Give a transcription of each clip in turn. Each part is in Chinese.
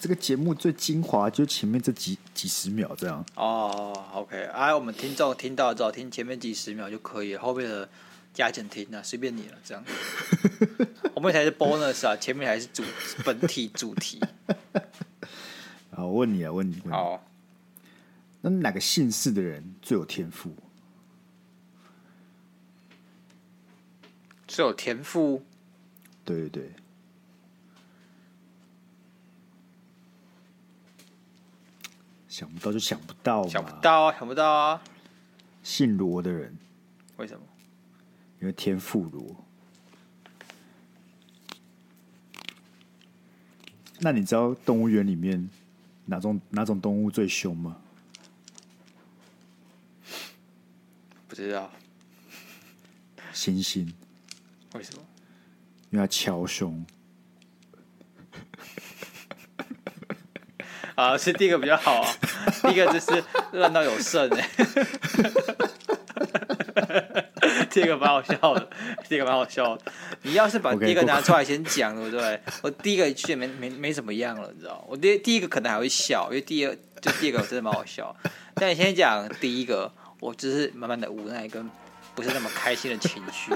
这个节目最精华就前面这几几十秒这样。哦，OK，哎，我们听众听到之后听前面几十秒就可以了，后面的加减听啊，随便你了，这样。后面才是 bonus 啊，前面还是主本体主题。好，我问你啊，问你，问你好，那哪个姓氏的人最有天赋？最有天赋？对对对。想不到就想不到，想不到啊，想不到啊！姓罗的人，为什么？因为天妇罗。那你知道动物园里面哪种哪种动物最凶吗？不知道。猩猩。为什么？因为它敲胸。啊，是第一个比较好啊，第一个就是烂到有剩哎，第一个蛮好笑的，第一个蛮好笑的。你要是把第一个拿出来先讲，对不对？我第一个去没没没怎么样了，你知道？我第第一个可能还会笑，因为第二就第二个真的蛮好笑。但你先讲第一个，我只是慢慢的无奈跟不是那么开心的情绪。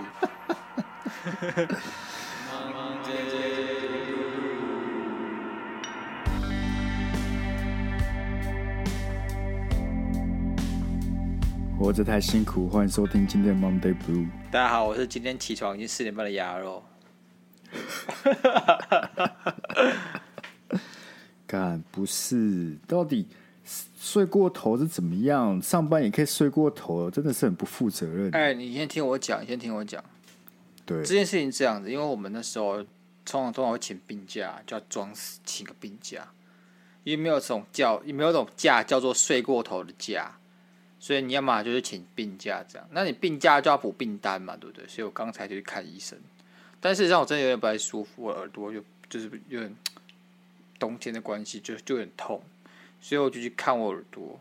活着太辛苦，欢迎收听今天的 Monday Blue。大家好，我是今天起床已经四点半的鸭肉。干不是，到底睡过头是怎么样？上班也可以睡过头，真的是很不负责任。哎，你先听我讲，你先听我讲。对，这件事情这样子，因为我们那时候通常通常会请病假，叫装死请个病假，因为没有这种叫，也没有这种假叫做睡过头的假。所以你要么就是请病假这样，那你病假就要补病单嘛，对不对？所以我刚才就去看医生，但事实上我真的有点不太舒服，我耳朵就就是有点冬天的关系，就就有点痛，所以我就去看我耳朵。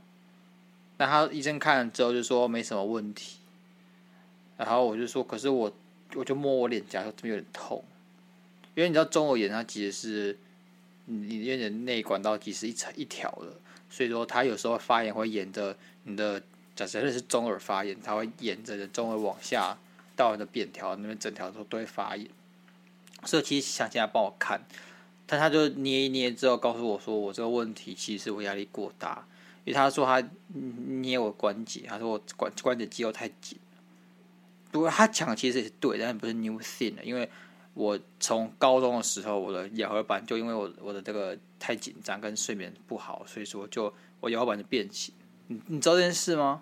那他医生看了之后就说没什么问题，然后我就说，可是我我就摸我脸颊，说这边有点痛，因为你知道中耳炎它其实是你里面的内管道其实一层一条的，所以说它有时候发炎会沿着你的。假设是中耳发炎，它会沿着中耳往下到你的扁条那边，整条都都会发炎。所以其实想起来帮我看，但他就捏一捏之后，告诉我说我这个问题其实是我压力过大，因为他说他捏我关节，他说我关关节肌肉太紧。不过他讲其实也是对，但是不是 new thing 的，因为我从高中的时候我的咬合板就因为我我的这个太紧张跟睡眠不好，所以说就我咬合板就变形。你知道这件事吗？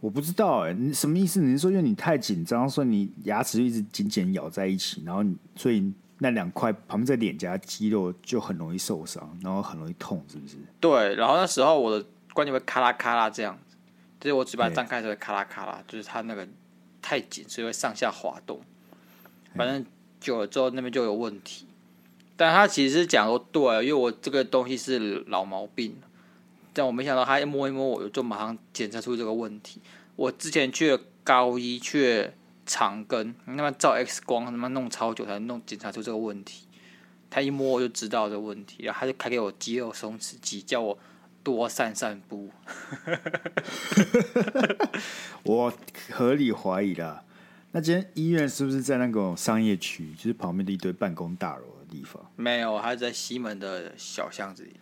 我不知道哎、欸，你什么意思？你是说因为你太紧张，所以你牙齿就一直紧紧咬在一起，然后你所以那两块旁边在脸颊肌肉就很容易受伤，然后很容易痛，是不是？对，然后那时候我的关节会咔啦咔啦这样子，就是我嘴巴张开时会咔啦咔啦，就是它那个太紧，所以会上下滑动。反正久了之后那边就有问题，但他其实是讲说对，因为我这个东西是老毛病。但我没想到，他一摸一摸，我就马上检查出这个问题。我之前去了高一，去了长庚，他妈照 X 光，他妈弄超久才弄检查出这个问题。他一摸我就知道这个问题，然后他就开给我肌肉松弛剂，叫我多散散步。我合理怀疑啦，那间医院是不是在那个商业区，就是旁边的一堆办公大楼的地方？没有，他在西门的小巷子里。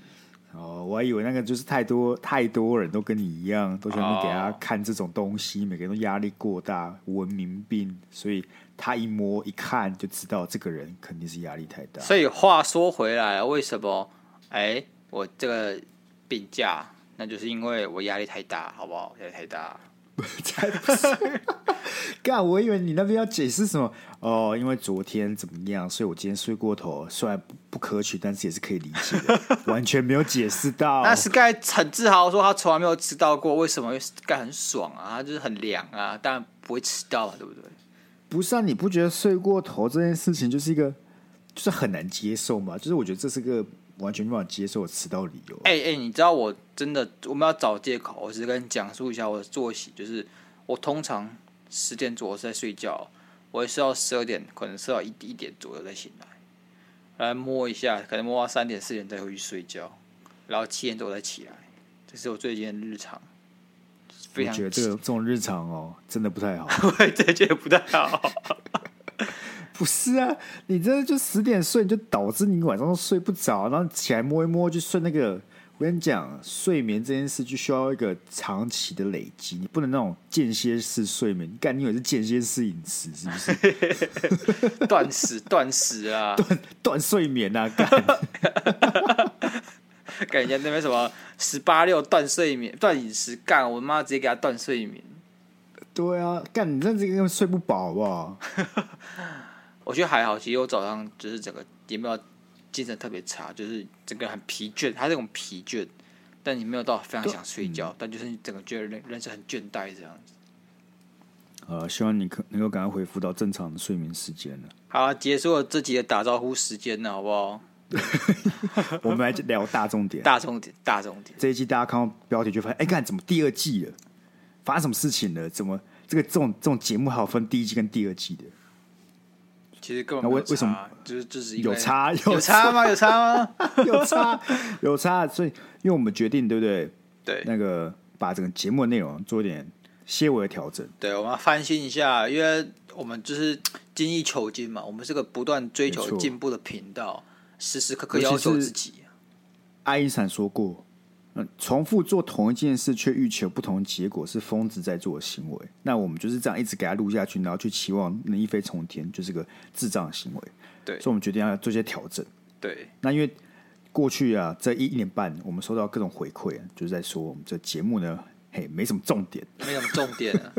哦，我还以为那个就是太多太多人都跟你一样，都喜欢给他看这种东西，每个人都压力过大，文明病，所以他一摸一看就知道这个人肯定是压力太大。所以话说回来，为什么？哎，我这个病假，那就是因为我压力太大，好不好？压力太大。才不是！干，我以为你那边要解释什么哦，因为昨天怎么样，所以我今天睡过头，虽然不不可取，但是也是可以理解的，完全没有解释到。那 Sky 很自豪说他从来没有迟到过，为什么？因为 Sky 很爽啊，他就是很凉啊，当然不会迟到啊，对不对？不是啊，你不觉得睡过头这件事情就是一个，就是很难接受吗？就是我觉得这是个。完全没办法接受迟到理由。哎、欸、哎、欸，你知道我真的我们要找借口，我只是跟你讲述一下我的作息，就是我通常十点左右在睡觉，我会睡到十二点，可能睡到一一点左右再醒来。来摸一下，可能摸到三点四点再回去睡觉，然后七点多再起来，这是我最近的日常。非常我觉得这个这种日常哦，真的不太好。我真的觉得不太好。不是啊，你真的就十点睡，就导致你晚上都睡不着，然后起来摸一摸就睡那个。我跟你讲，睡眠这件事就需要一个长期的累积，你不能那种间歇式睡眠。干，你以为是间歇式饮食是不是？断食断食啊，断断睡眠啊，干！干人家那边什么十八六断睡眠断饮食，干我妈直接给他断睡眠。对啊，干你这这个睡不饱好不好？我觉得还好，其实我早上就是整个也没有精神特别差，就是整个很疲倦，他这种疲倦，但你没有到非常想睡觉，嗯、但就是你整个觉得人人是很倦怠这样子。呃，希望你可能够赶快恢复到正常的睡眠时间了。好、啊，结束了这集的打招呼时间了，好不好？我们来聊大重点，大重点，大重点。这一季大家看到标题就发现，哎，看怎么第二季了？发生什么事情了？怎么这个这种这种节目还有分第一季跟第二季的？其实根本没有差，为什么？就是就是有差有差吗？有差吗？有差有差。所以，因为我们决定，对不对？对，那个把整个节目的内容做一点些微的调整。对，我们要翻新一下，因为我们就是精益求精嘛，我们是个不断追求进步的频道，时时刻刻要求自己。爱因斯坦说过。嗯，重复做同一件事却欲求不同结果是疯子在做的行为。那我们就是这样一直给他录下去，然后去期望能一飞冲天，就是个智障的行为。对，所以我们决定要做一些调整。对，那因为过去啊这一一年半，我们收到各种回馈，就是在说我们这节目呢，嘿，没什么重点，没什么重点啊。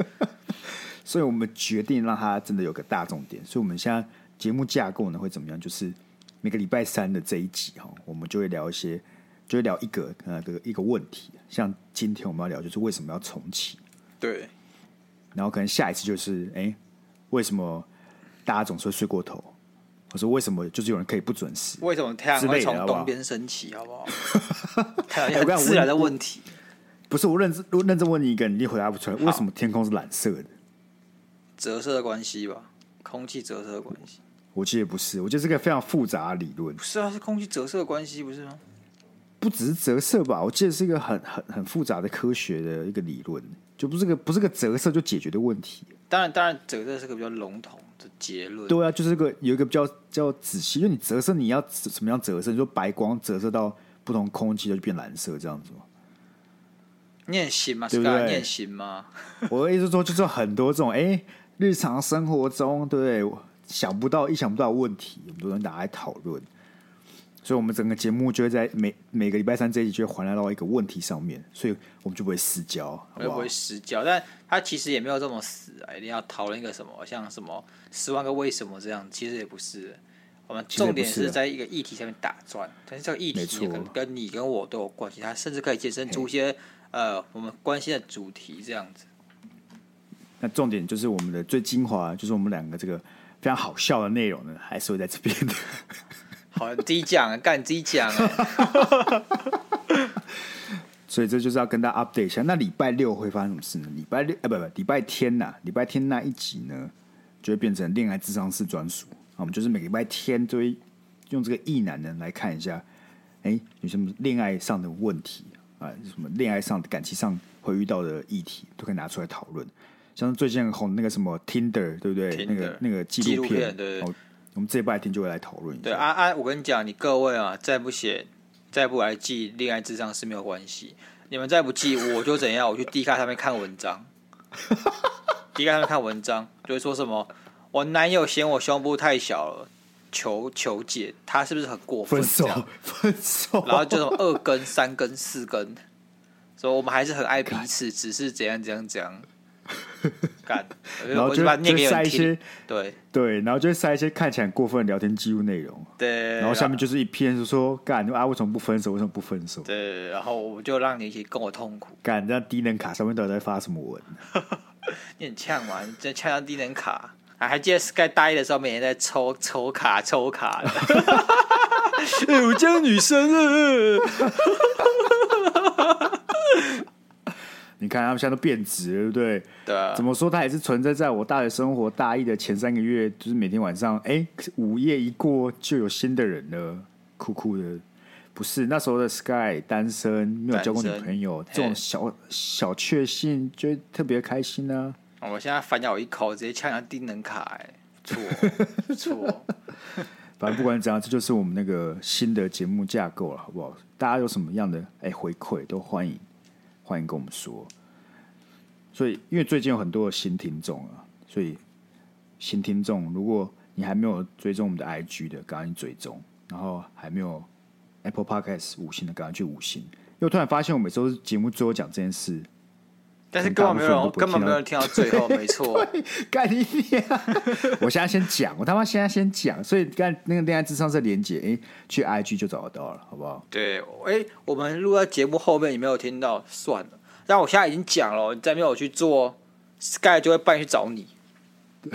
所以我们决定让它真的有个大重点。所以我们现在节目架构呢会怎么样？就是每个礼拜三的这一集哈，我们就会聊一些。就会聊一个呃个一个问题，像今天我们要聊就是为什么要重启？对，然后可能下一次就是哎，为什么大家总是会睡过头？我说为什么就是有人可以不准时？为什么太阳会从东边升起？好不好？太阳很自然的问题。不是我认真我认真问你一个，你一定回答不出来。为什么天空是蓝色的？折射的关系吧，空气折射的关系。我记得不是，我觉得是个非常复杂的理论。不是啊，是空气折射的关系，不是吗？不只是折射吧，我记得是一个很很很复杂的科学的一个理论，就不是个不是个折射就解决的问题。当然，当然，折射是个比较笼统的结论。对啊，就是个有一个比较较仔细，因为你折射你要怎么样折射？你说白光折射到不同空气就变蓝色这样子吗？你很行吗？对不对？你很行吗？我的意思说，就是很多这种哎、欸，日常生活中对不对？想不到、意想不到的问题，我们都能拿来讨论。所以，我们整个节目就会在每每个礼拜三这一集就会环绕到一个问题上面，所以我们就不会死焦，好不好？不会死焦，但他其实也没有这么死啊！一定要讨论一个什么，像什么十万个为什么这样，其实也不是。我们重点是在一个议题上面打转，但是这个议题跟跟你跟我都有关系，它甚至可以衍生出一些呃我们关心的主题这样子。那重点就是我们的最精华，就是我们两个这个非常好笑的内容呢，还是会在这边的。好，你自己讲，干你自己讲啊！所以这就是要跟大家 update 一下。那礼拜六会发生什么事呢？礼拜六，哎，不不，礼拜天呐，礼拜天那一集呢，就会变成恋爱智商室专属。我们就是每个礼拜天都会用这个意男人来看一下，哎，有什么恋爱上的问题啊？什么恋爱上的感情上会遇到的议题，都可以拿出来讨论。像是最近很红那个什么 Tinder，对不对？Tinder, 那个那个纪录片，对。我们这一拜天就会来讨论一下。对啊啊！我跟你讲，你各位啊，再不写，再不来记恋爱智商是没有关系。你们再不记，我就怎样？我去 D 卡上面看文章，D 卡上面看文章，就会说什么我男友嫌我胸部太小了，求求解，他是不是很过分？分手，分手。然后就什么二根、三根、四根，说我们还是很爱彼此，只是怎样怎样怎样。干，然后就就塞一些对对，然后就塞一些看起来过分的聊天记录内容。对，然后下面就是一篇就说干啊，为什么不分手？为什么不分手？对，然后我就让你一起跟我痛苦。干，这样低能卡上面到底在发什么文？你很呛嘛？你在呛到低能卡？啊，还记得 Sky 大一的时候，每天在抽抽卡抽卡的。哎、欸，我叫女生了。你看他们现在都变质了，对不对？对啊。怎么说，它也是存在在我大学生活大一的前三个月，就是每天晚上，哎，午夜一过就有新的人了，酷酷的。不是那时候的 Sky 单身，没有交过女朋友，这种小小确幸就会特别开心呢、啊。我现在反咬一口，直接呛下低能卡，哎，错 错。反正不管怎样，这就是我们那个新的节目架构了，好不好？大家有什么样的哎回馈，都欢迎欢迎跟我们说。所以，因为最近有很多的新听众啊，所以新听众，如果你还没有追踪我们的 IG 的，赶紧追踪，然后还没有。Apple Podcast 五星的，赶快去五星！因为我突然发现，我每周节目最后讲这件事，但是根本没有人，根本没有人听到最后，没错。干你娘！我现在先讲，我他妈现在先讲，所以刚那个恋爱智商是连接，哎、欸，去 IG 就找得到了，好不好？对，哎、欸，我们录在节目后面，你没有听到，算了。但我现在已经讲了，你再没有去做，Sky 就会半夜去找你，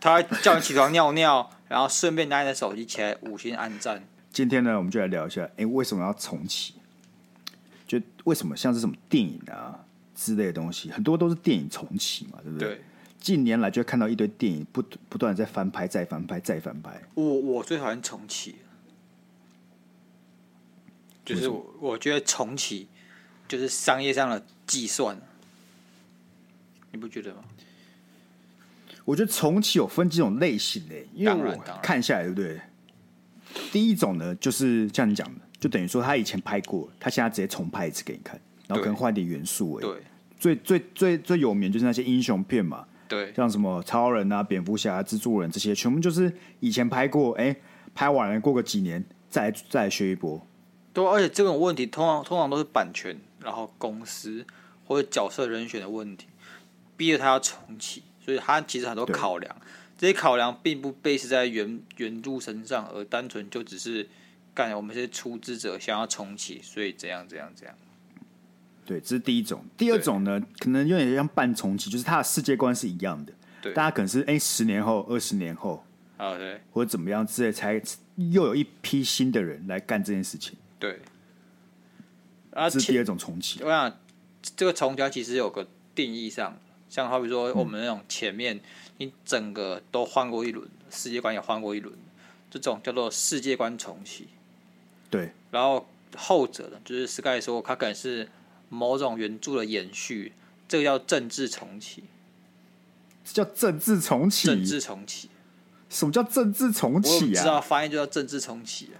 他叫你起床尿尿。然后顺便拿你的手机起来五星按赞。今天呢，我们就来聊一下，哎，为什么要重启？就为什么像是什么电影啊之类的东西，很多都是电影重启嘛，对不对？对。近年来就会看到一堆电影不不断在翻拍、再翻拍、再翻拍。我我最讨厌重启，就是我我觉得重启就是商业上的计算，你不觉得吗？我觉得重启有分几种类型诶，因为我看下来，对不对？第一种呢，就是像你讲的，就等于说他以前拍过，他现在直接重拍一次给你看，然后可能换点元素诶。对，最最最最有名就是那些英雄片嘛，对，像什么超人啊、蝙蝠侠、蜘蛛人这些，全部就是以前拍过，哎，拍完了过个几年再来再来学一波。对，而且这种问题通常通常都是版权，然后公司或者角色人选的问题，逼着他要重启。所以他其实很多考量，这些考量并不 base 在原原著身上，而单纯就只是干我们这些出资者想要重启，所以怎样怎样怎样。对，这是第一种。第二种呢，可能有点像半重启，就是它的世界观是一样的。对，大家可能是哎，十年后、二十年后，啊对，或者怎么样之类，才又有一批新的人来干这件事情。对，啊这是第二种重启。我想这个重启其实有个定义上。像好比说我们那种前面你整个都换过一轮，世界观也换过一轮，这种叫做世界观重启。对，然后后者呢，就是 Sky 说它可能是某种原著的延续，这个叫政治重启。这叫政治重启？政治重启？什么叫政治重启啊？我知道发音就叫政治重启啊。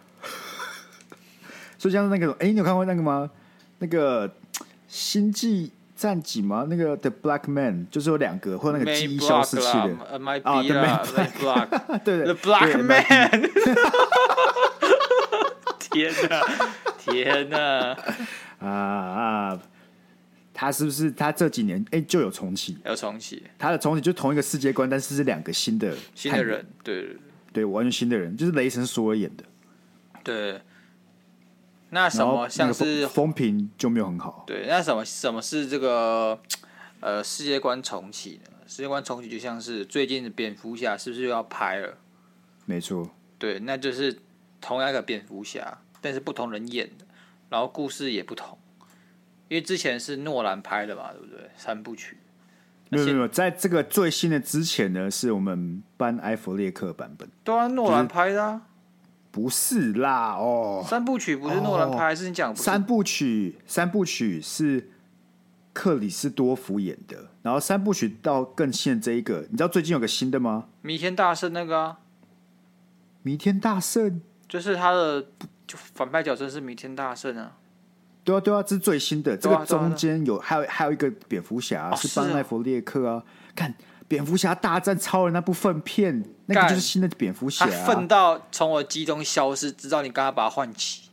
所以像那个，哎，你有看过那个吗？那个星际。战警吗？那个 The Black Man 就是有两个，或者那个记忆消失器的啊，The Black，对，The Black Man，天哪，天哪，啊啊！他是不是他这几年哎就有重启？有重启，他的重启就同一个世界观，但是是两个新的新的人，对对对，完全新的人，就是雷神索尔演的，对。那什么像是风评就没有很好？对，那什么什么是这个呃世界观重启呢？世界观重启就像是最近的蝙蝠侠是不是又要拍了？没错，对，那就是同样一个蝙蝠侠，但是不同人演的，然后故事也不同，因为之前是诺兰拍的嘛，对不对？三部曲。没有没有，在这个最新的之前呢，是我们班埃弗列克版本。对啊，诺兰拍的啊。不是啦，哦，三部曲不是诺兰拍，还是你讲三部曲？三部曲是克里斯多夫演的，然后三部曲到更新的这一个，你知道最近有个新的吗？弥天大圣那个啊，弥天大圣就是他的就反派角色是弥天大圣啊，对啊对啊，这是最新的，这个中间有还有还有一个蝙蝠侠是班奈弗列克啊，看。蝙蝠侠大战超人那部分片，那个就是新的蝙蝠侠，他粪到从我机中消失，直到你刚刚把它唤起，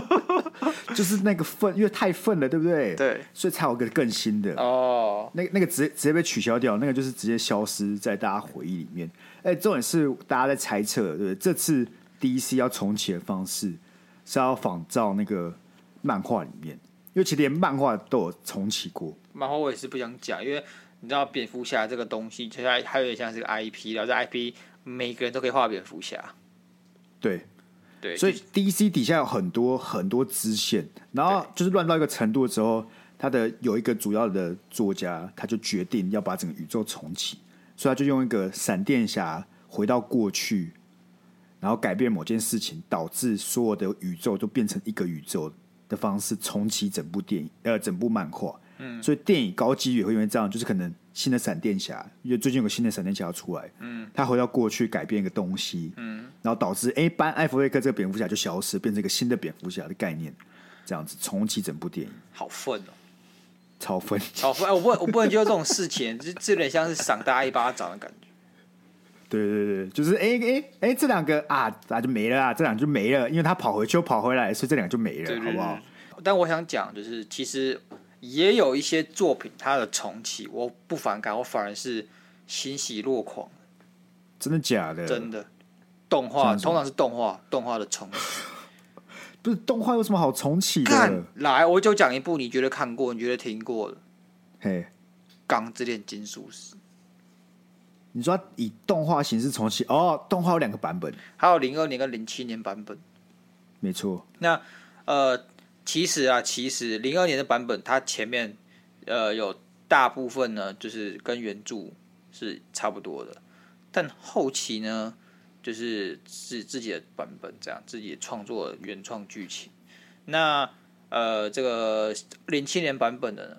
就是那个愤，因为太愤了，对不对？对，所以才有个更新的哦。那那个直接直接被取消掉，那个就是直接消失在大家回忆里面。哎，重点是大家在猜测，对不对？这次 DC 要重启的方式是要仿照那个漫画里面，因为其实连漫画都有重启过。漫画我也是不想讲，因为。你知道蝙蝠侠这个东西，其实还有点像是个 IP，然后这 IP 每个人都可以画蝙蝠侠。对，对，所以 DC 底下有很多很多支线，然后就是乱到一个程度之后，他的有一个主要的作家，他就决定要把整个宇宙重启，所以他就用一个闪电侠回到过去，然后改变某件事情，导致所有的宇宙都变成一个宇宙的方式重启整部电影，呃，整部漫画。嗯，所以电影高几率也会因为这样，就是可能新的闪电侠，因为最近有个新的闪电侠要出来，嗯，他回到过去改变一个东西，嗯，然后导致哎，班艾弗瑞克这个蝙蝠侠就消失，变成一个新的蝙蝠侠的概念，这样子重启整部电影，好愤哦，超粪，超粪！哎，我不，我不能接受这种事情，就这有点像是赏大家一巴掌的感觉。对对对，就是哎哎哎，这两个啊，那就没了啊，这两个就没了，因为他跑回去又跑回来，所以这两个就没了，好不好？但我想讲，就是其实。也有一些作品，它的重启我不反感，我反而是欣喜若狂。真的假的？真的。动画通常是动画，动画的重启。不是动画有什么好重启的？来，我就讲一部你觉得看过、你觉得听过的。嘿，《钢之炼金术师》。你说以动画形式重启？哦，动画有两个版本，还有零二年跟零七年版本。没错。那呃。其实啊，其实零二年的版本，它前面呃有大部分呢，就是跟原著是差不多的，但后期呢，就是是自己的版本，这样自己创作原创剧情。那呃，这个零七年版本的呢，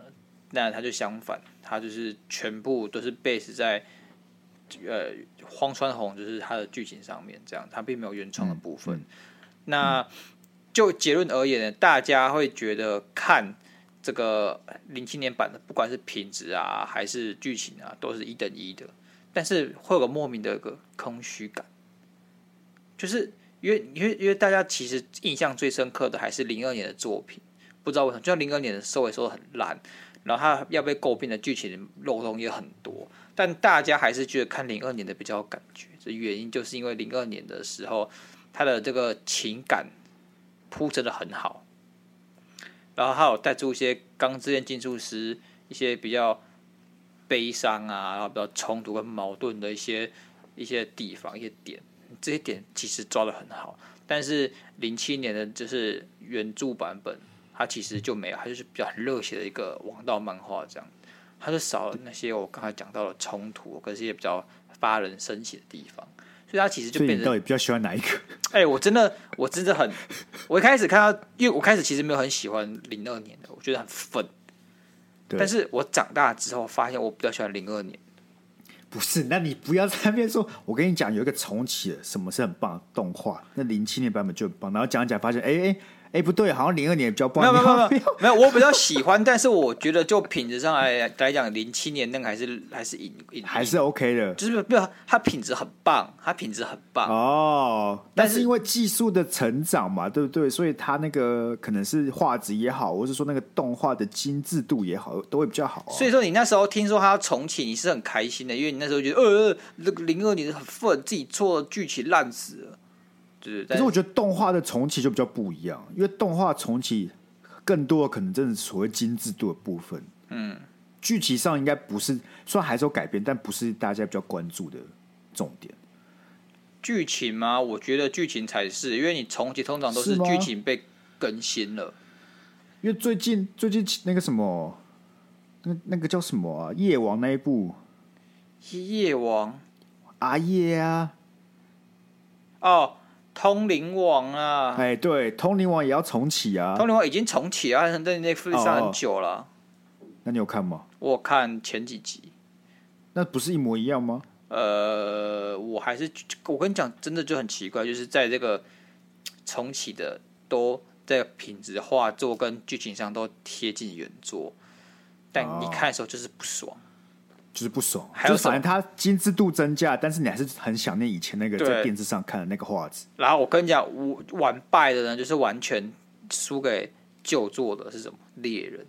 那它就相反，它就是全部都是 base 在呃荒川弘就是他的剧情上面，这样他并没有原创的部分。嗯嗯、那、嗯就结论而言呢，大家会觉得看这个零七年版的，不管是品质啊，还是剧情啊，都是一等一的。但是会有个莫名的一个空虚感，就是因为因为因为大家其实印象最深刻的还是零二年的作品，不知道为什么，就像零二年的收尾收的很烂，然后他要被诟病的剧情漏洞也很多，但大家还是觉得看零二年的比较有感觉。这原因就是因为零二年的时候，他的这个情感。铺陈的很好，然后还有带出一些《钢之炼金术师》一些比较悲伤啊，然后比较冲突跟矛盾的一些一些地方、一些点，这些点其实抓的很好。但是零七年的就是原著版本，它其实就没有，它就是比较很热血的一个王道漫画，这样，它就少了那些我刚才讲到的冲突，跟一些比较发人深省的地方。所以它其实就变成，你到底比较喜欢哪一个？哎、欸，我真的，我真的很，我一开始看到，因为我开始其实没有很喜欢零二年的，我觉得很粪。但是我长大之后发现，我比较喜欢零二年。不是，那你不要在那边说，我跟你讲，有一个重启的，什么是很棒的动画？那零七年版本就很棒，然后讲讲发现，哎、欸、哎。哎，不对，好像零二年比较棒。没有没有没有没有，我比较喜欢，但是我觉得就品质上来来讲，零七年那个还是还是赢赢，还是 OK 的，就是不要它品质很棒，它品质很棒哦。但是因为技术的成长嘛，对不对？所以它那个可能是画质也好，或是说那个动画的精致度也好，都会比较好、啊。所以说你那时候听说它要重启，你是很开心的，因为你那时候觉得呃，那个零二年很愤，自己做剧情烂死了。可是我觉得动画的重启就比较不一样，因为动画重启更多的可能真的是所谓精致度的部分。嗯，剧情上应该不是，虽然还是有改变，但不是大家比较关注的重点。剧情吗？我觉得剧情才是，因为你重启通常都是剧情被更新了。因为最近最近那个什么，那那个叫什么啊？夜王那一部，夜王阿夜啊，哦。通灵王啊！哎，对，通灵王也要重启啊！通灵王已经重启啊，在那 Netflix 上很久了。哦。那你有看吗？我看前几集。那不是一模一样吗？呃，我还是我跟你讲，真的就很奇怪，就是在这个重启的，都在品质画作跟剧情上都贴近原作，但你看的时候就是不爽。就是不爽，还有反正它精致度增加，但是你还是很想念以前那个在电视上看的那个画质。然后我跟你讲，我完败的人就是完全输给旧作的是什么？猎人。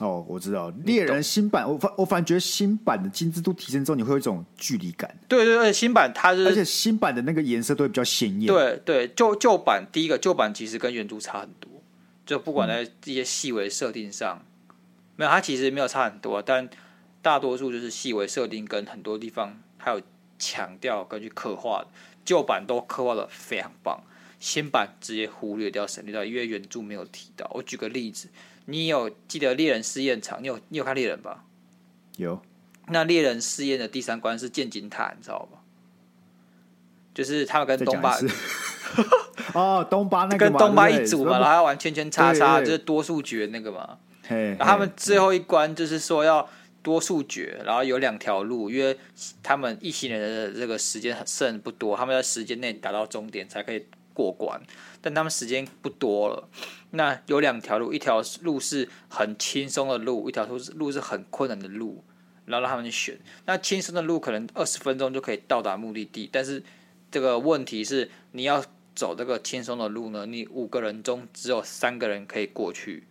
哦，我知道猎人新版，我反我反正觉得新版的精致度提升之后，你会有一种距离感。对对对，新版它是，而且新版的那个颜色都会比较鲜艳。对对，旧旧版第一个旧版其实跟原著差很多，就不管在这些细微设定上。嗯没有，它其实没有差很多，但大多数就是细微设定跟很多地方还有强调跟去刻画的。旧版都刻画的非常棒，新版直接忽略掉、省略掉，因为原著没有提到。我举个例子，你有记得猎人试验场？你有你有看猎人吧？有。那猎人试验的第三关是剑金塔，你知道吗？就是他们跟东巴 哦，东巴那个跟东巴一组嘛，然后要玩圈圈叉叉，就是多数决那个嘛。然后他们最后一关就是说要多数决，然后有两条路，因为他们一行人的这个时间很剩不多，他们在时间内达到终点才可以过关，但他们时间不多了。那有两条路，一条路是很轻松的路，一条路是路是很困难的路，然后让他们去选。那轻松的路可能二十分钟就可以到达目的地，但是这个问题是你要走这个轻松的路呢，你五个人中只有三个人可以过去。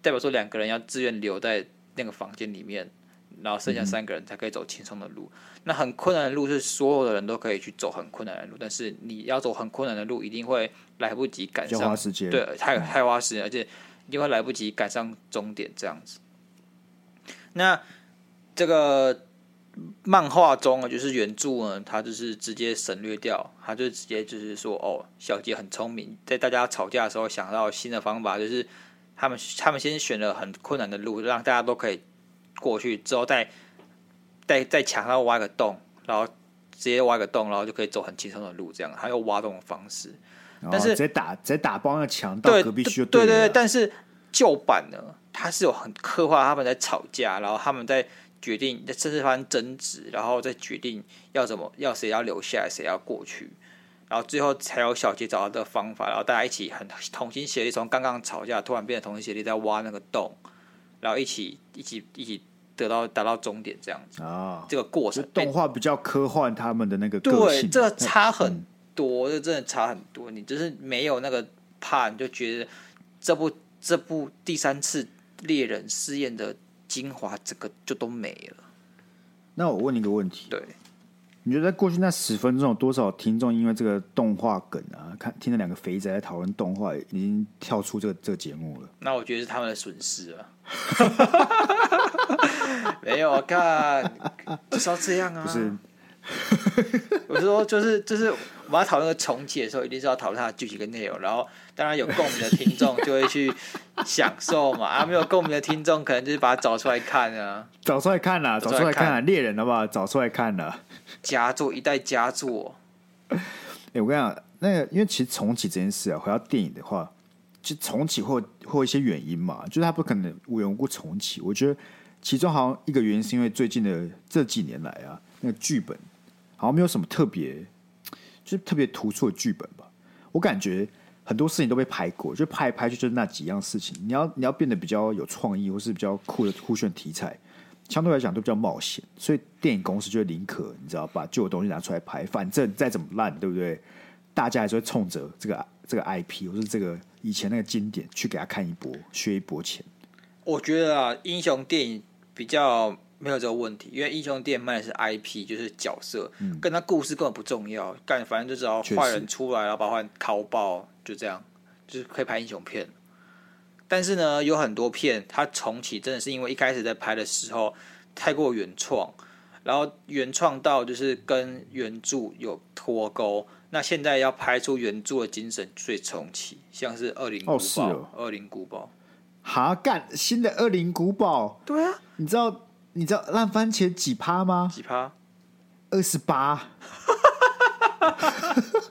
代表说两个人要自愿留在那个房间里面，然后剩下三个人才可以走轻松的路。嗯、那很困难的路是所有的人都可以去走很困难的路，但是你要走很困难的路，一定会来不及赶上，对，太太花时间，而且一定会来不及赶上终点这样子。那这个漫画中啊，就是原著呢，他就是直接省略掉，他就直接就是说，哦，小杰很聪明，在大家吵架的时候想到新的方法，就是。他们他们先选了很困难的路，让大家都可以过去，之后再再在墙上挖个洞，然后直接挖个洞，然后就可以走很轻松的路，这样还有挖洞的方式。但是、哦、直接打直接打爆那个墙到隔壁去就对，对对对，但是旧版呢，它是有很刻画他们在吵架，然后他们在决定甚至发生争执，然后再决定要怎么要谁要留下来，谁要过去。然后最后才有小杰找到这个方法，然后大家一起很同心协力，从刚刚吵架突然变得同心协力在挖那个洞，然后一起一起一起得到达到终点这样子啊。这个过程动画比较科幻，他们的那个对，这个差很多，这、嗯、真的差很多。你就是没有那个怕，你就觉得这部这部第三次猎人试验的精华，这个就都没了。那我问你一个问题，对。你觉得在过去那十分钟有多少听众因为这个动画梗啊，看听了两个肥仔在讨论动画，已经跳出这个这个节目了？那我觉得是他们的损失啊。没有看，就是要这样啊！不是，我是说，就是就是我们要讨论个重启的时候，一定是要讨论它的剧情跟内容。然后，当然有共鸣的听众就会去享受嘛。啊，没有共鸣的听众，可能就是把它找出来看啊，找出来看啊，找出来看啊，猎人好不好？找出来看啊。佳作，一代佳作。哎、欸，我跟你讲，那个，因为其实重启这件事啊，回到电影的话，就重启或或一些原因嘛，就是他不可能无缘无故重启。我觉得其中好像一个原因是因为最近的这几年来啊，那个剧本好像没有什么特别，就是特别突出的剧本吧。我感觉很多事情都被拍过，就拍一拍就就是那几样事情。你要你要变得比较有创意，或是比较酷的酷炫题材。相对来讲都比较冒险，所以电影公司就会宁可你知道把旧的东西拿出来拍，反正再怎么烂，对不对？大家还是会冲着这个这个 IP 或是这个以前那个经典去给他看一波，削一波钱。我觉得啊，英雄电影比较没有这个问题，因为英雄电影卖的是 IP，就是角色，嗯、跟他故事根本不重要，干反正就只要坏人出来，然后把坏人拷爆，就这样，就是可以拍英雄片。但是呢，有很多片它重启真的是因为一开始在拍的时候太过原创，然后原创到就是跟原著有脱钩。那现在要拍出原著的精神，所以重启，像是《二零古堡》哦，《恶灵古堡》哈干新的《二零古堡》。对啊，你知道你知道烂番茄几趴吗？几趴？二十八。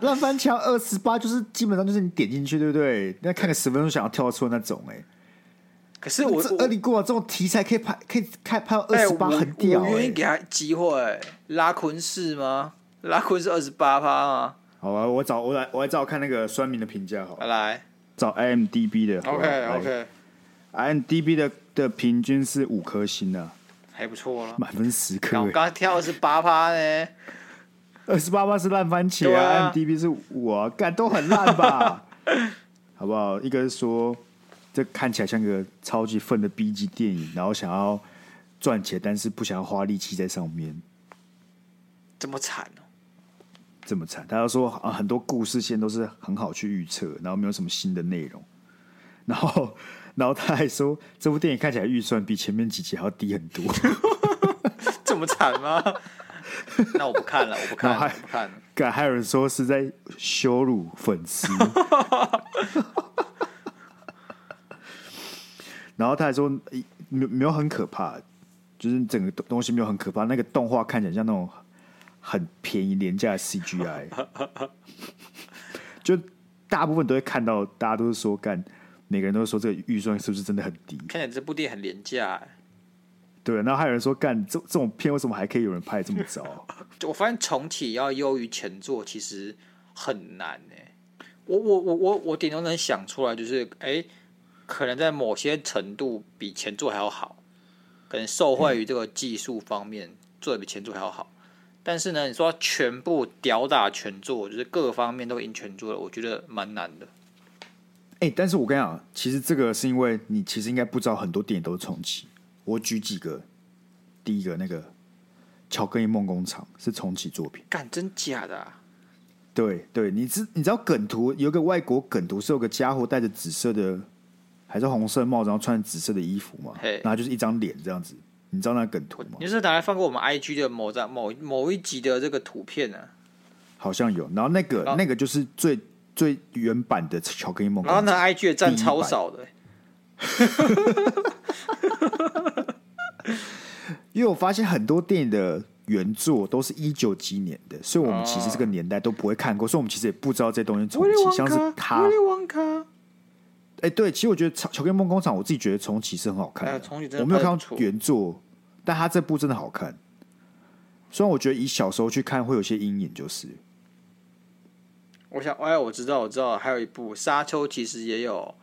烂番茄二十八，就是基本上就是你点进去，对不对？那看个十分钟，想要跳出那种哎、欸。可是我这恶灵古堡这种题材可以拍，可以开拍到二十八，很屌、欸。我愿意给他机会。拉昆是吗？拉昆是二十八趴吗？好啊，我找我来，我来找看那个酸民的评价，好。来找 IMDB 的。OK OK。IMDB 的的平均是五颗星呢、啊，还不错了，满分十颗。我刚刚跳的是八趴呢。二十八趴是烂番茄啊，IMDB 是我干都很烂吧，好不好？一个是说这看起来像个超级粪的 B 级电影，然后想要赚钱，但是不想要花力气在上面，这么惨哦，这么惨。大家说啊，很多故事线都是很好去预测，然后没有什么新的内容，然后然后他还说这部电影看起来预算比前面几集还要低很多，这么惨吗？那我不看了，我不看了，我不看了。敢还有人说是在羞辱粉丝，然后他还说没没有很可怕，就是整个东西没有很可怕，那个动画看起来像那种很便宜廉价的 CGI，就大部分都会看到，大家都是说干，每个人都说这个预算是不是真的很低？看起来这部电影很廉价。对，然后还有人说干这这种片为什么还可以有人拍这么糟？我发现重启要优于前作其实很难呢。我我我我我顶多能想出来就是，哎，可能在某些程度比前作还要好，可能受惠于这个技术方面、嗯、做的比前作还要好。但是呢，你说全部吊打全作，就是各个方面都赢全作了，我觉得蛮难的。哎，但是我跟你讲，其实这个是因为你其实应该不知道很多电影都是重启。我举几个，第一个那个《巧克力梦工厂》是重启作品，干真假的、啊？对对，你知你知道梗图有个外国梗图是有个家伙戴着紫色的还是红色帽子，然后穿紫色的衣服嘛？然后就是一张脸这样子，你知道那个梗图吗？你是拿来放过我们 IG 的某张某某一集的这个图片呢、啊？好像有，然后那个那个就是最最原版的《巧克力梦然后那 IG 的赞超少的。因为我发现很多电影的原作都是一九几年的，所以我们其实这个年代都不会看过，所以我们其实也不知道这东西重启，像是他。哎，对，其实我觉得《巧克力梦工厂》，我自己觉得重启是很好看的。我没有看到原作，但他这部真的好看。虽然我觉得以小时候去看会有些阴影，就是。我想，哎，我知道，我知道，还有一部《沙丘》，其实也有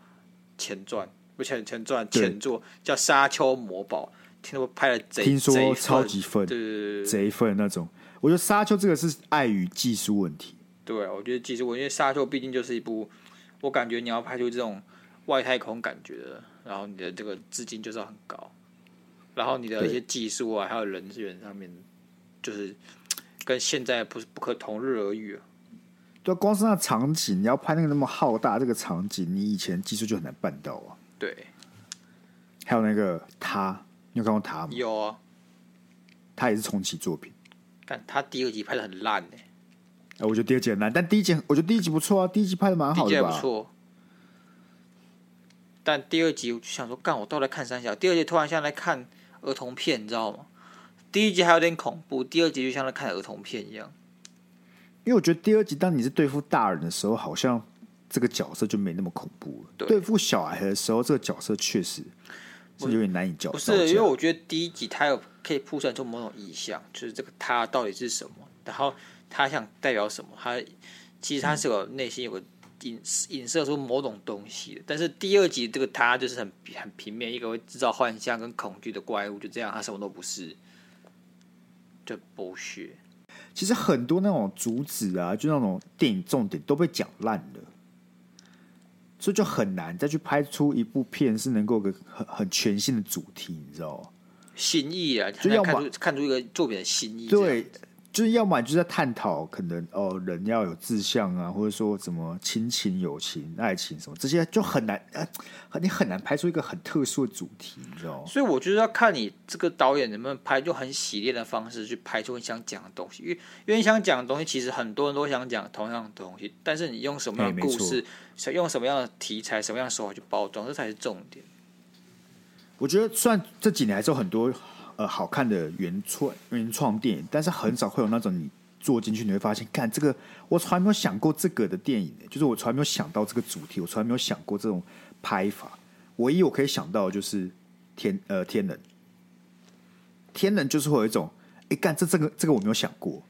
前传。不前前传前作叫《沙丘魔堡》，听说拍了贼，听说超级粪，对对对，贼粪那种。我觉得《沙丘》这个是爱与技术问题。对，我觉得技术，我因为《沙丘》毕竟就是一部，我感觉你要拍出这种外太空感觉的，然后你的这个资金就是要很高，然后你的一些技术啊，还有人资源上面，就是跟现在不是不可同日而语啊。对，光是那场景，你要拍那个那么浩大这个场景，你以前技术就很难办到啊。对，还有那个他，你有看过他吗？有啊，他也是重启作品。但他第二集拍的很烂呢。我觉得第二集很烂，但第一集我觉得第一集不错啊，第一集拍的蛮好的吧。不错。但第二集我就想说，干我到来看三小，第二集突然像在看儿童片，你知道吗？第一集还有点恐怖，第二集就像在看儿童片一样。因为我觉得第二集当你是对付大人的时候，好像。这个角色就没那么恐怖了。对，对付小孩的时候，这个角色确实是有点难以叫。不是，因为我觉得第一集他有可以铺陈出某种意象，就是这个他到底是什么，然后他想代表什么。他其实他是有内心有个影影射出某种东西的。但是第二集这个他就是很很平面，一个会制造幻象跟恐惧的怪物，就这样，他什么都不是，就剥削。其实很多那种主旨啊，就那种电影重点都被讲烂了。所以就很难再去拍出一部片是能够有个很很全新的主题，你知道吗？新意啊，就要看出看出一个作品的新意。对。就是要么就是在探讨可能哦，人要有志向啊，或者说什么亲情、友情、爱情什么这些，就很难呃，你很难拍出一个很特殊的主题，你知道吗？所以我就是要看你这个导演能不能拍，就很洗练的方式去拍出你想讲的东西。因为因为你想讲的东西，其实很多人都想讲同样的东西，但是你用什么样的故事，想用什么样的题材、什么样的手法去包装，这才是重点。我觉得，虽然这几年还是有很多。呃，好看的原创原创电影，但是很少会有那种你坐进去你会发现，看这个我从来没有想过这个的电影，就是我从来没有想到这个主题，我从来没有想过这种拍法。唯一我可以想到的就是天呃天人，天人就是会有一种，哎，干这这个这个我没有想过，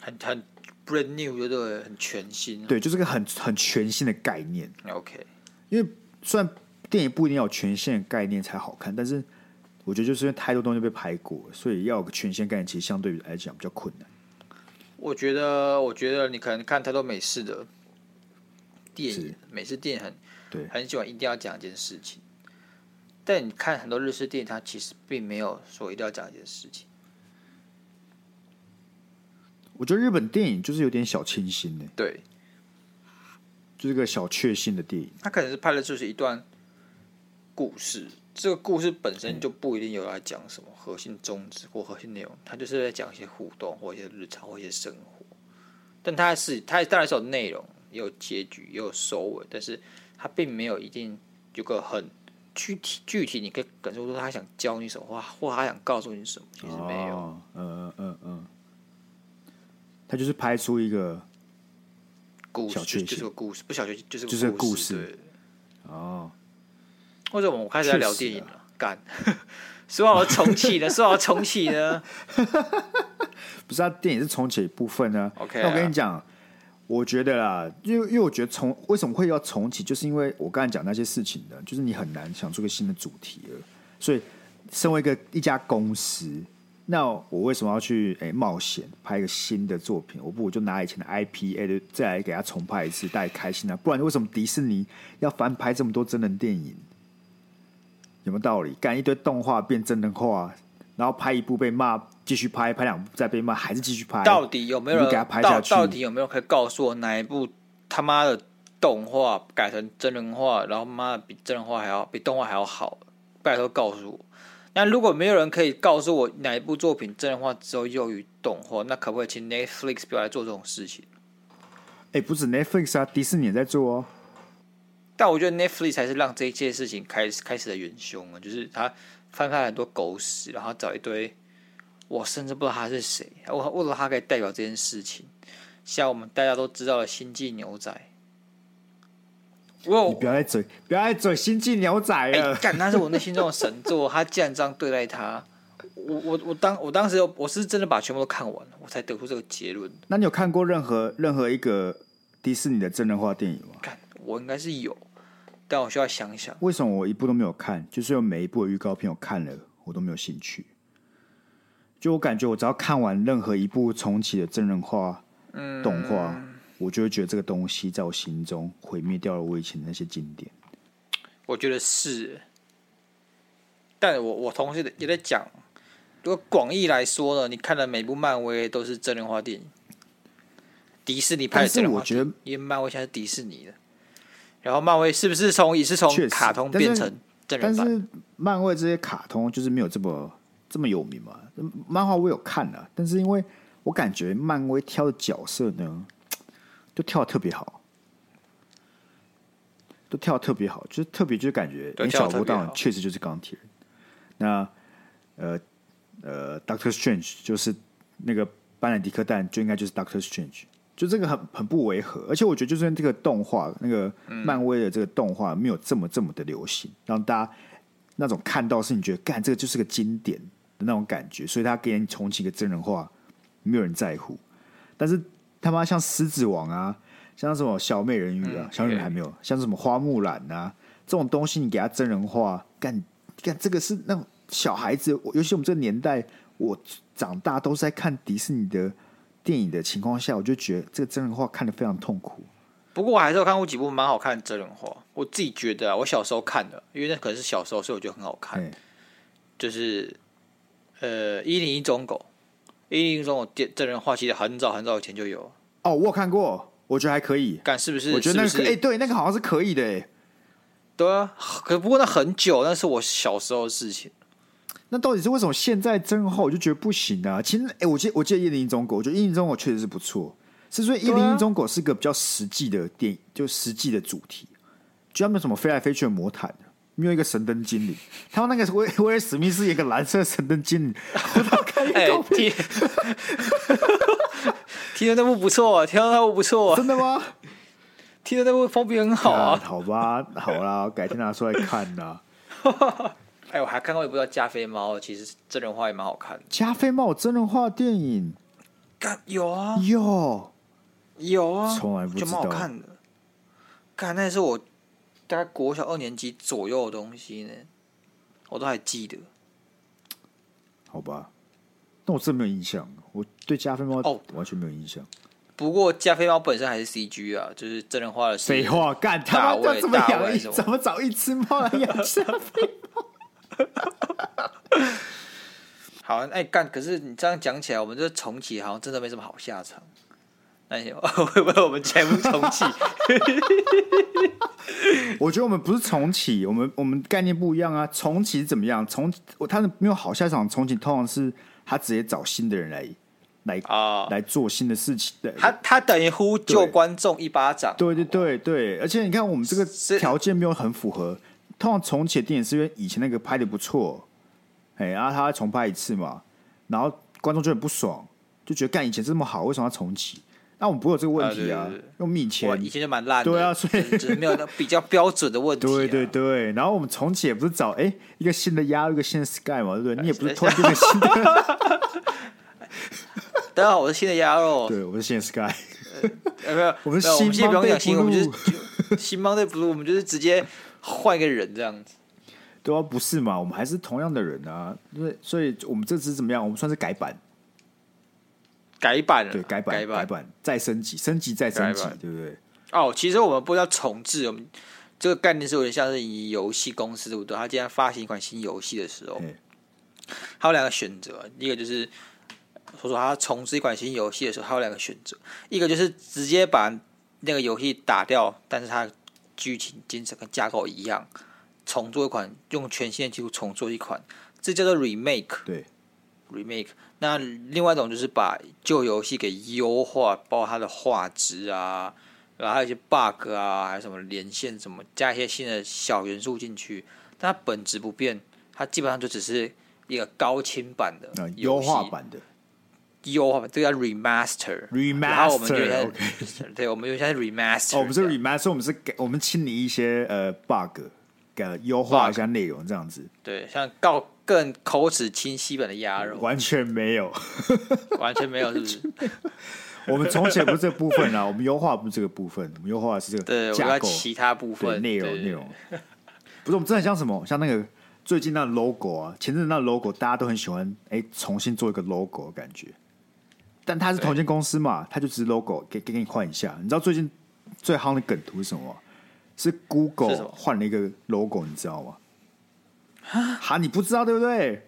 很很 brand new，觉得很全新，对，就是个很很全新的概念。OK，因为虽然电影不一定要有全新的概念才好看，但是。我觉得就是因为太多东西被拍过，所以要有个全新概念，其实相对于来讲比较困难。我觉得，我觉得你可能看太多美式的电影，美式电影很对，很喜欢一定要讲一件事情。但你看很多日式电影，它其实并没有说一定要讲一件事情。我觉得日本电影就是有点小清新呢，对，就是个小确幸的电影。他可能是拍的就是一段故事。这个故事本身就不一定有来讲什么核心宗旨或核心内容，他就是在讲一些互动或一些日常或一些生活。但它是它当然是有内容，也有结局，也有收尾，但是它并没有一定有个很具体具体，你可以感受出他想教你什么话，或他想告诉你什么，其实没有。嗯嗯嗯嗯，他就是拍出一个故事，就是个故事，不小学就是就是个故事。哦，或者我们开始在聊电影了，干，说好重启的，说好重启的。不是，啊电影是重启一部分呢。OK，那我跟你讲，我觉得啦，因为因为我觉得重为什么会要重启，就是因为我刚才讲那些事情的，就是你很难想出个新的主题了。所以，身为一个一家公司，那我为什么要去诶、欸、冒险拍一个新的作品？我不我就拿以前的 IP，哎、欸，再来给他重拍一次，大家开心啊！不然为什么迪士尼要翻拍这么多真人电影？有没有道理？干一堆动画变真人化，然后拍一部被骂。继续拍，拍两部再被骂，还是继续拍？到底有没有人给他拍下去？到底有没有可以告诉我哪一部他妈的动画改成真人化，然后妈的比真人化还要比动画还要好？拜托告诉我。那如果没有人可以告诉我哪一部作品真人化之后优于动画，那可不可以请 Netflix 不要来做这种事情？哎，不止 Netflix 啊，迪士尼也在做哦。但我觉得 Netflix 才是让这一件事情开始开始的元凶啊，就是他翻拍很多狗屎，然后找一堆。我甚至不知道他是谁，我为了他可以代表这件事情，像我们大家都知道的《星际牛仔》。我你不要再嘴，不要再嘴《星际牛仔》了。干、欸，那是我内心中的神作，他竟然这样对待他，我我我当我当时我是真的把全部都看完了，我才得出这个结论。那你有看过任何任何一个迪士尼的真人化电影吗？干，我应该是有，但我需要想想，为什么我一部都没有看？就是有每一部的预告片我看了，我都没有兴趣。就我感觉，我只要看完任何一部重启的真人化动画，嗯，我就会觉得这个东西在我心中毁灭掉了我以前的那些经典。我觉得是，但我我同事也在讲，如果广义来说呢，你看的每部漫威都是真人化电影，迪士尼拍的真人化，我觉得因为漫威现在是迪士尼的，然后漫威是不是从也是从卡通变成真人版？但是漫威这些卡通就是没有这么。这么有名嘛？漫画我有看啊，但是因为我感觉漫威挑的角色呢，都挑的特别好，都跳的特别好，就是特别就是感觉，你小罗道确实就是钢铁人。那呃呃，Doctor Strange 就是那个班兰迪克蛋，就应该就是 Doctor Strange，就这个很很不违和。而且我觉得，就算这个动画，那个漫威的这个动画没有这么这么的流行，让大家那种看到是你觉得，干这个就是个经典的。那种感觉，所以他给你重启个真人化，没有人在乎。但是他妈像狮子王啊，像什么小美人鱼啊，嗯、小美人还没有，像什么花木兰啊这种东西，你给他真人化，干干这个是那种小孩子，尤其我们这个年代，我长大都是在看迪士尼的电影的情况下，我就觉得这个真人化看得非常痛苦。不过我还是有看过几部蛮好看的真人化，我自己觉得啊，我小时候看的，因为那可能是小时候，所以我觉得很好看，就是。呃，一零一忠狗，一零一忠狗电真人化，其实很早很早以前就有。哦，我有看过，我觉得还可以。干是不是？我觉得那个，哎、欸，对，那个好像是可以的，哎。对啊，可不过那很久，那是我小时候的事情。那到底是为什么现在真人化我就觉得不行啊？其实，哎、欸，我记得我记得一零一中狗，我觉得一零一中狗确实是不错。是说一零一中狗是个比较实际的电影，就实际的主题，就他们什么飞来飞去的魔毯。没有一个神灯精灵，他们那个威威尔史密斯一个蓝色神灯精灵，我都看一个片。听 的那部不错，听的那部不错，真的吗？听的那部封面很好 啊。好吧，好啦，改天拿出来看呐。哎，我还看过一部叫《加菲猫》，其实真人化也蛮好看的。加菲猫真人化电影，有啊，有有啊，从来不知道，就蛮好看的。看，那是我。大概国小二年级左右的东西呢，我都还记得。好吧，那我真没有印象。我对加菲猫哦完全没有印象。不过加菲猫本身还是 CG 啊，就是真人化的。废话，干他要怎么养？怎么找一只猫来养加菲猫？好，哎干，可是你这样讲起来，我们这重启好像真的没什么好下场。那你会不会我们全部重启？我觉得我们不是重启，我们我们概念不一样啊。重启是怎么样？重他没有好下场，重启通常是他直接找新的人来来啊、oh. 来做新的事情。对，他他等于呼救观众一巴掌。对对对对，而且你看我们这个条件没有很符合。通常重启的电影是因为以前那个拍的不错，哎，然后他重拍一次嘛，然后观众就很不爽，就觉得干以前这么好，为什么要重启？那我们不会有这个问题啊，用以前以前就蛮烂的，对啊，所以只是没有比较标准的问题、啊。对对对，然后我们重启也不是找哎一个新的鸭肉，一个新的 Sky 嘛，对不对？你也不是突然变个新的。大家好，我是新的鸭肉，对，我是新的 Sky。呃，没有，我们新不用讲新，我们就是新帮队 blue，我们就是直接换一个人这样子。对啊，不是嘛？我们还是同样的人啊，对，所以我们这次怎么样？我们算是改版。改版了，对，改版，改版，改版，再升级，升级再升级，对不对？哦，其实我们不叫重置，我们这个概念是有点像是以游戏公司，对不对？他今天发行一款新游戏的时候，他有两个选择，一个就是说说他重置一款新游戏的时候，他有两个选择，一个就是直接把那个游戏打掉，但是它剧情精神跟架构一样，重做一款，用全新的技术重做一款，这叫做 remake，对，remake。那另外一种就是把旧游戏给优化，包括它的画质啊，然后还有一些 bug 啊，还有什么连线什么，加一些新的小元素进去，但它本质不变，它基本上就只是一个高清版的优化版的优化版，这个叫 remaster。remaster，然后我们就现在，okay. 对，我们就现在 remaster。哦，不是 remaster，我们是给我们清理一些呃 bug，给优化一下内容这样子。对，像告。更口齿清晰版的鸭肉，完全没有，完全没有，是不是？我们重写不是这个部分啊，我们优化不是这个部分，我们优化的是这个对架构，其他部分内容内容。不是，我们真的像什么？像那个最近那个 logo 啊，前阵子那 logo 大家都很喜欢，哎、欸，重新做一个 logo 的感觉。但它是同间公司嘛，它就只是 logo，给给给你换一下。你知道最近最夯的梗图是什么？是 Google 换了一个 logo，你知道吗？哈，你不知道对不对？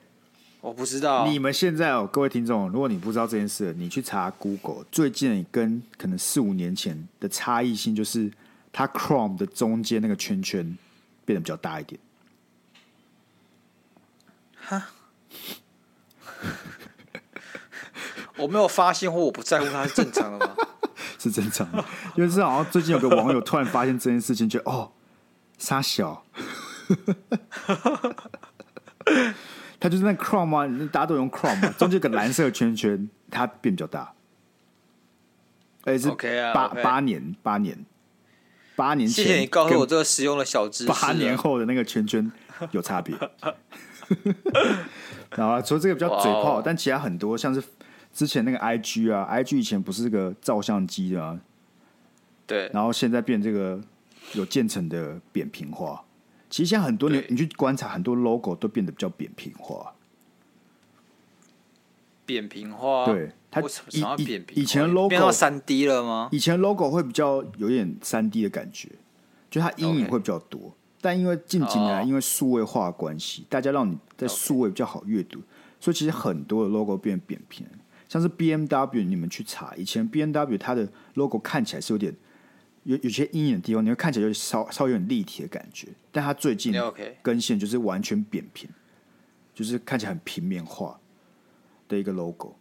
我不知道。你们现在哦，各位听众，如果你不知道这件事，你去查 Google，最近跟可能四五年前的差异性，就是它 Chrome 的中间那个圈圈变得比较大一点。哈，我没有发现或我不在乎，它是正常的吗？是正常的，因为是好像最近有个网友突然发现这件事情，就哦，傻小。他就是那 Chrome 嘛，大家都用 Chrome 嘛，中间有个蓝色圈圈，它变比较大，而且是八八年八年八年前。谢谢你告诉我这个实用的小知识。八年后的那个圈圈有差别。然后除了这个比较嘴炮但其他很多像是之前那个 IG 啊，IG 以前不是这个照相机啊，对，然后现在变这个有渐层的扁平化。其实现在很多你你去观察，很多 logo 都变得比较扁平化。扁平化，对，它以以以前的 logo 变到三 D 了吗？以前 logo 会比较有点三 D 的感觉，就它阴影会比较多。Okay. 但因为近几年来，因为数位化的关系，大家让你在数位比较好阅读.所以其实很多的 logo 变扁平。像是 BMW，你们去查，以前 BMW 它的 logo 看起来是有点。有有些阴影的地方，你会看起来就稍稍有点立体的感觉，但它最近更新就是完全扁平，就是看起来很平面化的一个 logo，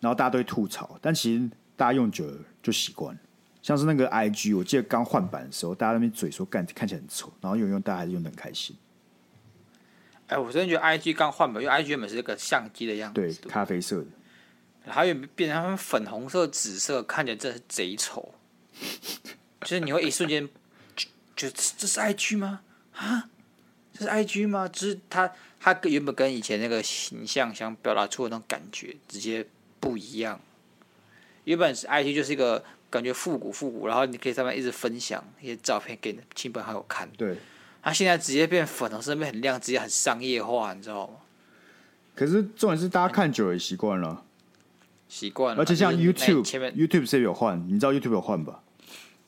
然后大家都会吐槽，但其实大家用久了就习惯了。像是那个 IG，我记得刚换版的时候，大家那边嘴说干看起来很丑，然后用用大家还是用的很开心。哎、欸，我真的觉得 IG 刚换版，因为 IG 原本是一个相机的样子，对，咖啡色的，还有变成粉红色、紫色，看起来真的是贼丑。就是你会一瞬间觉得这是 IG 吗？啊，这是 IG 吗？就是它，它跟原本跟以前那个形象想表达出的那种感觉直接不一样。原本是 IG 就是一个感觉复古复古，然后你可以上面一直分享一些照片给亲朋好友看。对，它现在直接变粉红色，变很亮，直接很商业化，你知道吗？可是重点是大家看久了也习惯了，习惯了。而且像 YouTube，YouTube 是有换，你知道 YouTube 有换吧？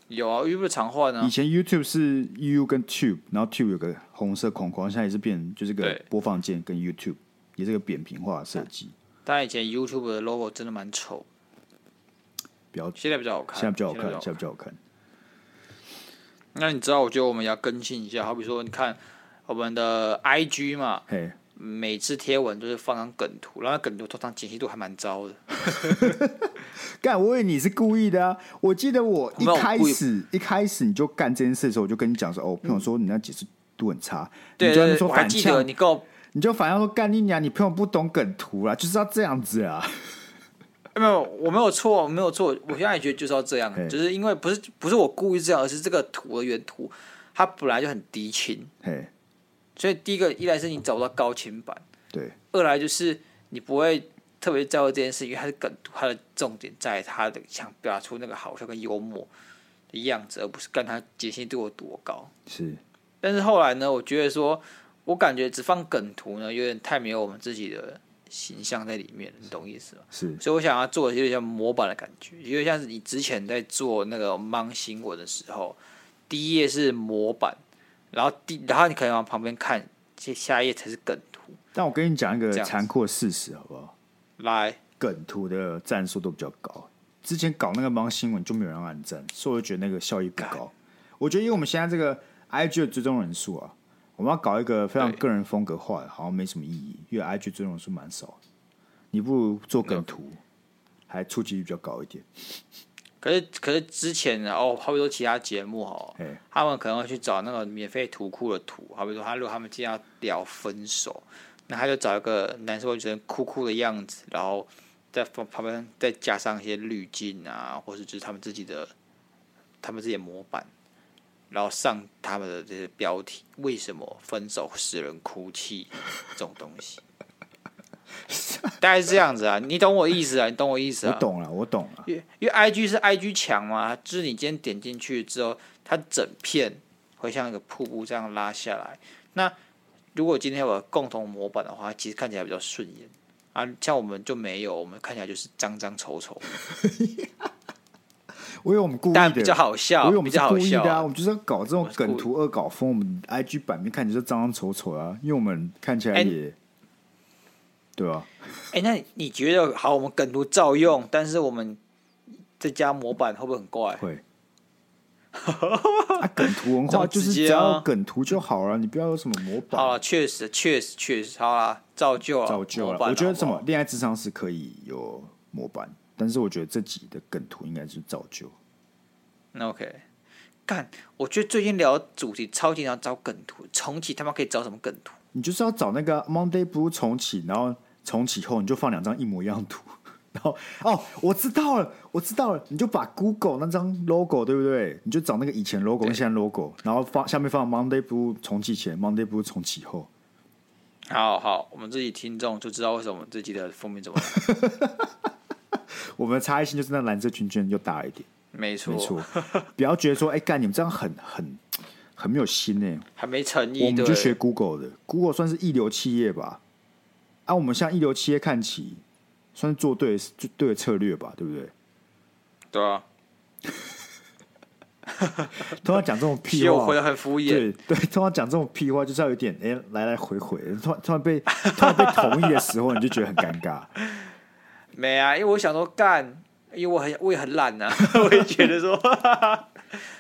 有啊，YouTube 常换啊。以前 YouTube 是 U 跟 Tube，然后 Tube 有个红色框框，现在也是变，就是个播放键跟 YouTube 也是个扁平化的设计。但以前 YouTube 的 logo 真的蛮丑。比较现在比较好看，现在比较好看，现在比较好看。那你知道？我觉得我们要更新一下，好比说，你看我们的 IG 嘛，嘿，每次贴文都是放张梗图，然后梗图通常解析度还蛮糟的。干，我以为你是故意的啊！我记得我一开始一开始你就干这件事的时候，我就跟你讲说，哦，朋友说你那解析度很差，对，你就说反我还记得你够，你就反向说干你娘，你朋友不懂梗图啦，就是要这样子啊。没有，我没有错，我没有错。我现在也觉得就是要这样，就是因为不是不是我故意这样，而是这个图的原图它本来就很低清，所以第一个一来是你找不到高清版，对；二来就是你不会特别在乎这件事，因为它是梗图，它的重点在它的想表达出那个好笑跟幽默的样子，而不是看它解析度有多高。是，但是后来呢，我觉得说，我感觉只放梗图呢，有点太没有我们自己的。形象在里面，你懂意思吗？是，所以我想要做的有点像模板的感觉，有点像是你之前在做那个芒新闻的时候，第一页是模板，然后第然后你可以往旁边看，接下一页才是梗图。但我跟你讲一个残酷的事实，好不好？来，梗图的赞数都比较高，之前搞那个芒新闻就没有人按赞，所以我觉得那个效益不高。我觉得因为我们现在这个 IG 的追踪人数啊。我们要搞一个非常个人风格化的，好像没什么意义，因为 IG 追踪人数蛮少。你不如做梗图，还触及率比较高一点。可是，可是之前，哦，好比说其他节目哦，他们可能会去找那个免费图库的图，好比说他如果他们今天要聊分手，那他就找一个男生或者哭哭的样子，然后在旁旁边再加上一些滤镜啊，或是就是他们自己的他们自己的模板。然后上他们的这些标题，为什么分手使人哭泣？这种东西，大概是这样子啊，你懂我意思啊？你懂我意思啊？我懂了，我懂了。因为因为 I G 是 I G 墙嘛，就是你今天点进去之后，它整片会像一个瀑布这样拉下来。那如果今天有个共同模板的话，其实看起来比较顺眼啊。像我们就没有，我们看起来就是脏脏丑丑。我以为我们故意的，但比较好笑。我以为我们是故意的啊，啊我们就是要搞这种梗图恶搞风。我们 IG 版面看起来就脏脏丑丑啊，因为我们看起来也，欸、对啊。哎、欸，那你觉得好？我们梗图照用，但是我们这加模板会不会很怪？会。啊，梗图文化就是只要梗图就好了，你不要有什么模板。好了，确实，确实，确实，好了，照旧了，照旧了。我觉得什么恋爱智商是可以有模板。但是我觉得这集的梗图应该是照旧。那 OK，干，我觉得最近聊的主题超级想找梗图，重启他妈可以找什么梗图？你就是要找那个 Monday Blue 重启，然后重启后你就放两张一模一样的图，然后哦，我知道了，我知道了，你就把 Google 那张 logo 对不对？你就找那个以前 logo 跟现在 logo，然后放下面放 Monday Blue 重启前，Monday Blue 重启后。好好，我们自己听众就知道为什么我们这集的封面怎么。我们的差异性就是那蓝色圈圈又大一点，没错，没错。不要觉得说，哎、欸，干你们这样很很很没有心呢，还没诚意。我们就学 Google 的，Google 算是一流企业吧？啊，我们向一流企业看齐，算是做对做对的策略吧？对不对？对啊。通常讲这种屁话，回得很敷衍。对对，通常讲这种屁话就是要有点哎、欸、来来回回，突然突然被突然被同意的时候，你就觉得很尴尬。没啊，因为我想说干，因为我很我也很懒呐、啊，我也觉得说，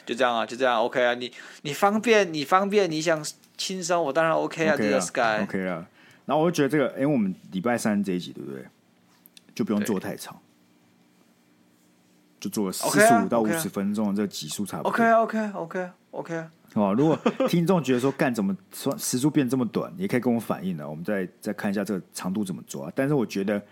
就这样啊，就这样，OK 啊，你你方便你方便你想轻松，我当然 OK 啊，这个 Sky OK 啊，然后我就觉得这个，因为我们礼拜三这一集对不对？就不用做太长，就做了四十五到五十分钟的这个集数差不多。OK OK OK OK 哦，如果听众觉得说干怎么说 时数变这么短，也可以跟我反映的，我们再再看一下这个长度怎么抓。但是我觉得。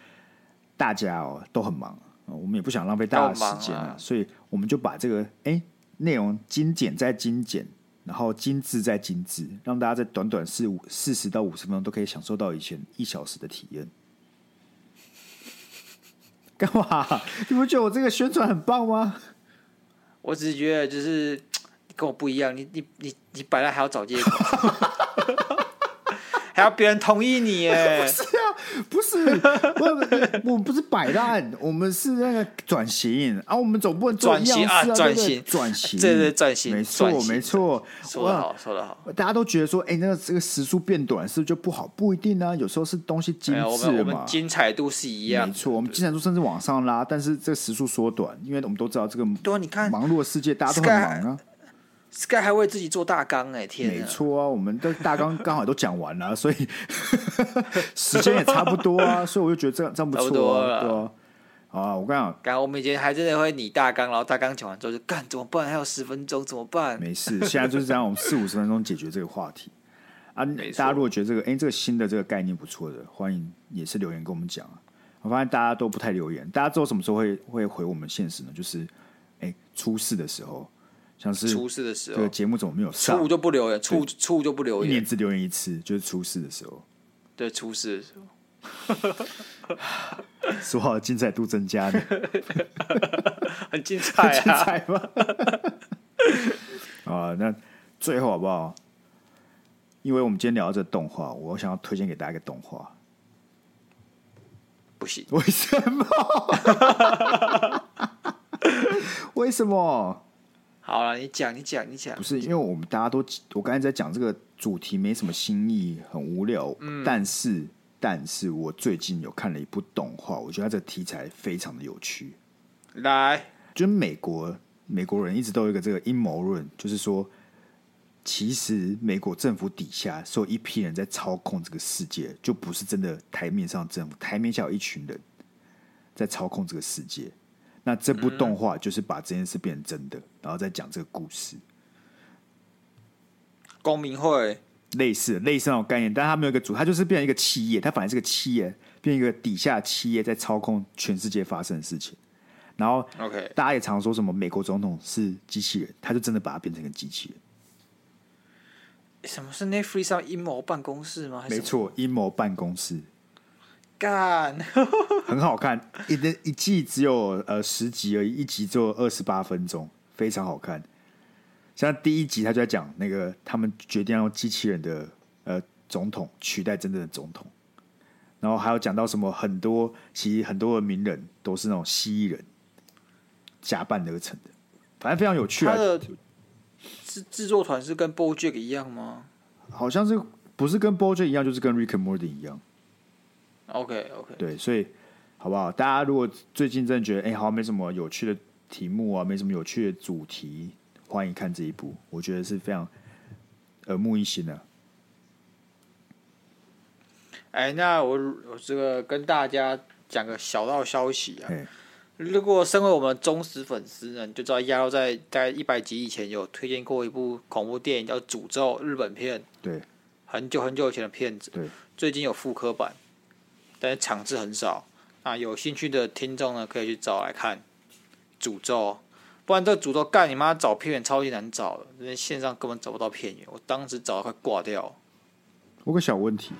大家哦都很忙，我们也不想浪费大家的时间啊，所以我们就把这个哎内容精简再精简，然后精致再精致，让大家在短短四五四十到五十分钟都可以享受到以前一小时的体验。干嘛？你不觉得我这个宣传很棒吗？我只是觉得就是跟我不一样，你你你你本来还要找借口，还要别人同意你耶？不是啊，不是，我我们不是摆烂，我们是那个转型啊，我们总不能做一样事啊，转型转型，对对转型，没错没错，说的好说的好。大家都觉得说，哎，那个这个时速变短是不是就不好？不一定啊，有时候是东西精致嘛，精彩度是一样，没错，我们精彩度甚至往上拉，但是这个时速缩短，因为我们都知道这个对，你看忙碌的世界，大家都很忙啊。Sky 还为自己做大纲哎，天！没错啊，我们的大纲刚好都讲完了，所以时间也差不多啊，所以我就觉得这样这样不错啊，对啊。啊，我跟你讲，刚我们以前还真的会拟大纲，然后大纲讲完之后就干怎么办？还有十分钟怎么办？没事，现在就是这样，我们四五十分钟解决这个话题啊。大家如果觉得这个哎这个新的这个概念不错的，欢迎也是留言跟我们讲啊。我发现大家都不太留言，大家知道什么时候会会回我们现实呢？就是哎出事的时候。像是出事的时候，这个节目怎么没有上？初五就不留言，初五初五就不留言，一年只留言一次，就是出事的时候。对，出事的时候，说好的精彩度增加呢，很精彩啊！精彩吗？啊，那最后好不好？因为我们今天聊到这个动画，我想要推荐给大家一个动画。不行，为什么？为什么？好了，你讲，你讲，你讲。不是，因为我们大家都，我刚才在讲这个主题没什么新意，很无聊。嗯。但是，但是我最近有看了一部动画，我觉得它这个题材非常的有趣。来，就是美国美国人一直都有一个这个阴谋论，就是说，其实美国政府底下是有一批人在操控这个世界，就不是真的台面上政府，台面下有一群人在操控这个世界。那这部动画就是把这件事变成真的，嗯、然后再讲这个故事。公民会类似类似那种概念，但他没有一个主，他就是变成一个企业，他反而是个企业，变成一个底下企业在操控全世界发生的事情。然后，OK，大家也常说什么美国总统是机器人，他就真的把它变成一个机器人。什么是 Netflix 上阴谋办公室吗？没错，阴谋办公室。干，很好看，一的一季只有呃十集而已，一集只有二十八分钟，非常好看。像第一集他就在讲那个他们决定要用机器人的呃总统取代真正的总统，然后还有讲到什么很多其实很多的名人都是那种蜥蜴人假扮而成的，反正非常有趣啊。他的制制作团是跟 BoJack 一样吗？好像是不是跟 BoJack 一样，就是跟 Rick and Morty 一样。OK OK，对，所以好不好？大家如果最近真的觉得哎、欸，好像没什么有趣的题目啊，没什么有趣的主题，欢迎看这一部，我觉得是非常耳目一新的。哎、欸，那我我这个跟大家讲个小道消息啊，如果身为我们忠实粉丝呢，你就知道亚肉在大概一百集以前有推荐过一部恐怖电影叫《诅咒》，日本片，对，很久很久以前的片子，对，最近有复刻版。但是场次很少啊，有兴趣的听众呢，可以去找来看。诅咒，不然这诅咒干你妈找片源超级难找的，因为线上根本找不到片源。我当时找的快挂掉。我个小问题，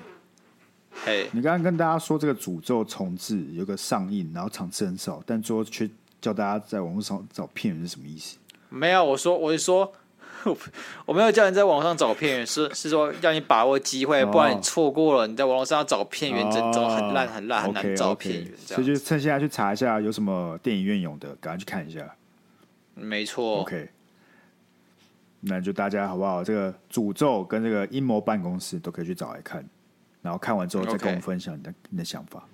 嘿，你刚刚跟大家说这个诅咒重置有个上映，然后场次很少，但最后却叫大家在网络上找片源是什么意思？没有，我说我是说。我没有叫你在网上找片源，是是说让你把握机会，不然你错过了，你在网络上要找片源，真的很烂很烂，很难找片源。所以就趁现在去查一下有什么电影院有的，赶快去看一下。没错。OK，那就大家好不好？这个诅咒跟这个阴谋办公室都可以去找来看，然后看完之后再跟我们分享你的你的想法。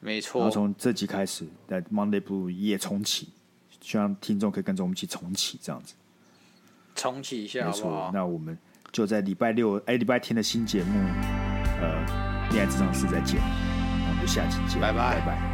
没错。然后从这集开始，在 Monday Blue 一夜重启，希望听众可以跟着我们一起重启，这样子。重启一下好不好？没错，那我们就在礼拜六哎，礼拜天的新节目，呃，恋爱这场事再见，我们就下期见，拜拜，拜拜。